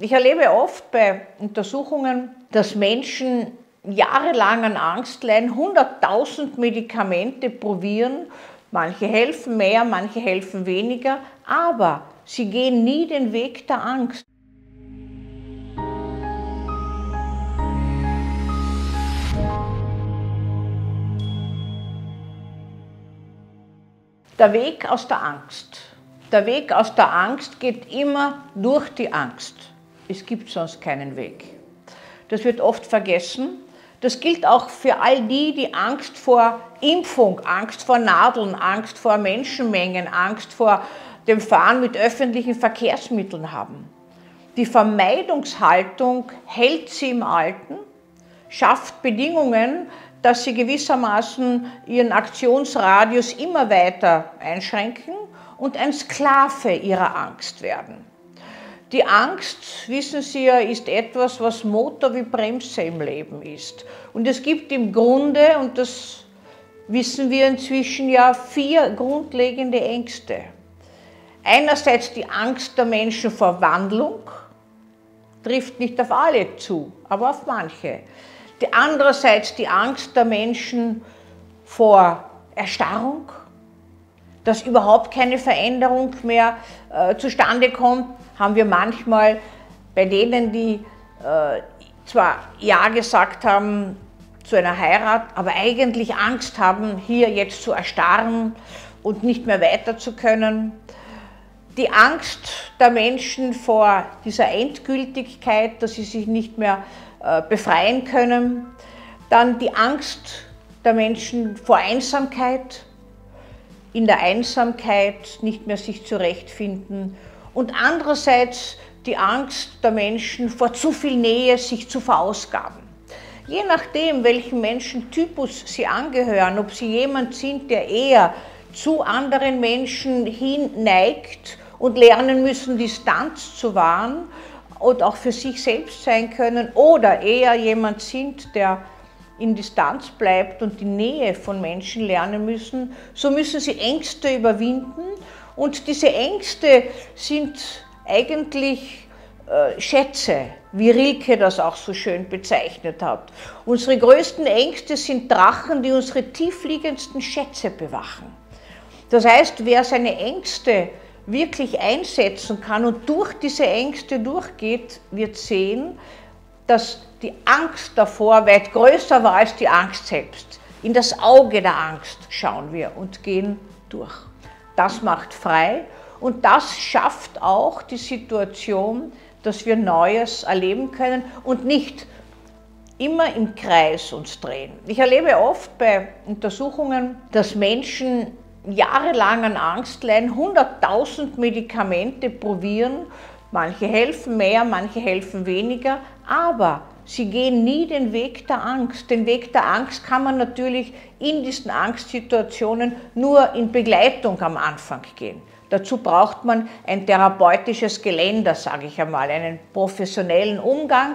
Ich erlebe oft bei Untersuchungen, dass Menschen jahrelang an Angst leiden, 100.000 Medikamente probieren, manche helfen mehr, manche helfen weniger, aber sie gehen nie den Weg der Angst. Der Weg aus der Angst. Der Weg aus der Angst geht immer durch die Angst. Es gibt sonst keinen Weg. Das wird oft vergessen. Das gilt auch für all die, die Angst vor Impfung, Angst vor Nadeln, Angst vor Menschenmengen, Angst vor dem Fahren mit öffentlichen Verkehrsmitteln haben. Die Vermeidungshaltung hält sie im Alten, schafft Bedingungen, dass sie gewissermaßen ihren Aktionsradius immer weiter einschränken und ein Sklave ihrer Angst werden. Die Angst, wissen Sie ja, ist etwas, was Motor wie Bremse im Leben ist. Und es gibt im Grunde, und das wissen wir inzwischen ja, vier grundlegende Ängste. Einerseits die Angst der Menschen vor Wandlung, trifft nicht auf alle zu, aber auf manche. Die andererseits die Angst der Menschen vor Erstarrung, dass überhaupt keine Veränderung mehr äh, zustande kommt, haben wir manchmal bei denen, die äh, zwar Ja gesagt haben zu einer Heirat, aber eigentlich Angst haben, hier jetzt zu erstarren und nicht mehr weiter zu können. Die Angst der Menschen vor dieser Endgültigkeit, dass sie sich nicht mehr äh, befreien können. Dann die Angst der Menschen vor Einsamkeit, in der Einsamkeit nicht mehr sich zurechtfinden und andererseits die Angst der Menschen vor zu viel Nähe, sich zu verausgaben. Je nachdem, welchen Menschentypus sie angehören, ob sie jemand sind, der eher zu anderen Menschen hin neigt und lernen müssen, Distanz zu wahren und auch für sich selbst sein können, oder eher jemand sind, der in Distanz bleibt und die Nähe von Menschen lernen müssen, so müssen sie Ängste überwinden und diese Ängste sind eigentlich äh, Schätze, wie Rilke das auch so schön bezeichnet hat. Unsere größten Ängste sind Drachen, die unsere tiefliegendsten Schätze bewachen. Das heißt, wer seine Ängste wirklich einsetzen kann und durch diese Ängste durchgeht, wird sehen, dass die Angst davor weit größer war als die Angst selbst. In das Auge der Angst schauen wir und gehen durch. Das macht frei und das schafft auch die Situation, dass wir Neues erleben können und nicht immer im Kreis uns drehen. Ich erlebe oft bei Untersuchungen, dass Menschen jahrelang an Angst leiden, 100.000 Medikamente probieren, manche helfen mehr, manche helfen weniger, aber sie gehen nie den Weg der Angst. Den Weg der Angst kann man natürlich in diesen Angstsituationen nur in Begleitung am Anfang gehen. Dazu braucht man ein therapeutisches Geländer, sage ich einmal, einen professionellen Umgang,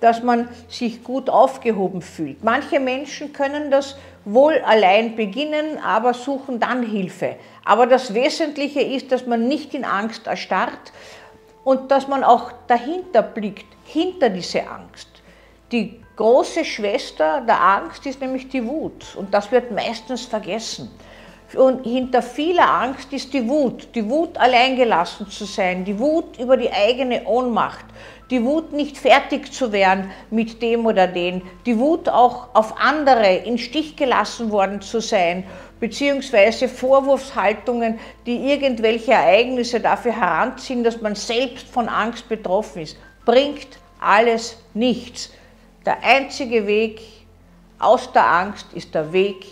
dass man sich gut aufgehoben fühlt. Manche Menschen können das wohl allein beginnen, aber suchen dann Hilfe. Aber das Wesentliche ist, dass man nicht in Angst erstarrt und dass man auch dahinter blickt, hinter diese Angst. Die große Schwester der Angst ist nämlich die Wut. Und das wird meistens vergessen. Und hinter vieler Angst ist die Wut, die Wut alleingelassen zu sein, die Wut über die eigene Ohnmacht, die Wut nicht fertig zu werden mit dem oder den, die Wut auch auf andere in Stich gelassen worden zu sein, beziehungsweise Vorwurfshaltungen, die irgendwelche Ereignisse dafür heranziehen, dass man selbst von Angst betroffen ist, bringt alles nichts. Der einzige Weg aus der Angst ist der Weg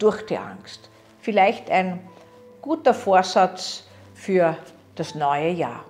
durch die Angst. Vielleicht ein guter Vorsatz für das neue Jahr.